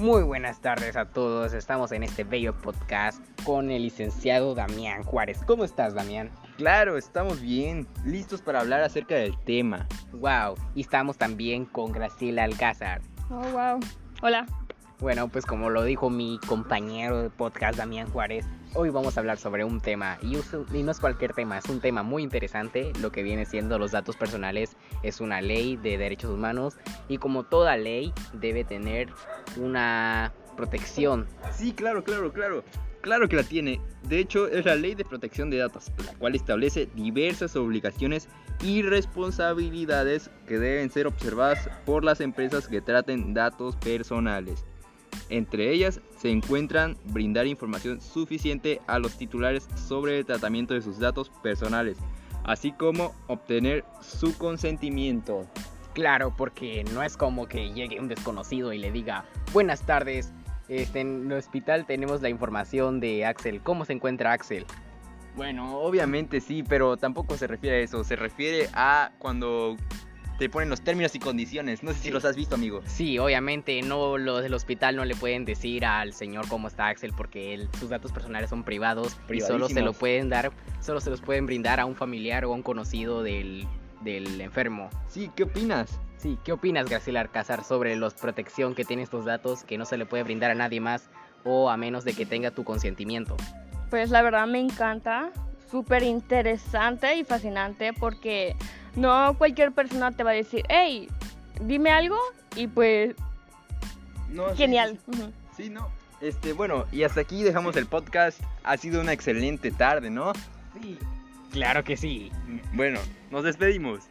Muy buenas tardes a todos. Estamos en este bello podcast con el licenciado Damián Juárez. ¿Cómo estás, Damián? Claro, estamos bien, listos para hablar acerca del tema. Wow. Y estamos también con Graciela Alcázar. Oh, wow. Hola. Bueno, pues como lo dijo mi compañero de podcast Damián Juárez, hoy vamos a hablar sobre un tema y, y, no es cualquier tema, es un tema muy interesante, lo que viene siendo los datos personales es una ley de derechos humanos y como toda ley debe tener una protección. Sí, claro, claro, claro. Claro que la tiene. De hecho, es la Ley de Protección de Datos, la cual establece diversas obligaciones y responsabilidades que deben ser observadas por las empresas que traten datos personales. Entre ellas se encuentran brindar información suficiente a los titulares sobre el tratamiento de sus datos personales, así como obtener su consentimiento. Claro, porque no es como que llegue un desconocido y le diga, buenas tardes, este, en el hospital tenemos la información de Axel. ¿Cómo se encuentra Axel? Bueno, obviamente sí, pero tampoco se refiere a eso. Se refiere a cuando te ponen los términos y condiciones. No sé si los has visto, amigo. Sí, obviamente, no los del hospital no le pueden decir al señor cómo está Axel porque sus datos personales son privados y solo se lo pueden dar, solo se los pueden brindar a un familiar o a un conocido del, del enfermo. Sí, ¿qué opinas? Sí, ¿qué opinas, Graciela Alcázar, sobre la protección que tienen estos datos que no se le puede brindar a nadie más o a menos de que tenga tu consentimiento? Pues la verdad me encanta, súper interesante y fascinante porque no cualquier persona te va a decir, hey, dime algo y pues... genial. Sí, no. Este, bueno, y hasta aquí dejamos el podcast. Ha sido una excelente tarde, ¿no? Sí. Claro que sí. Bueno, nos despedimos.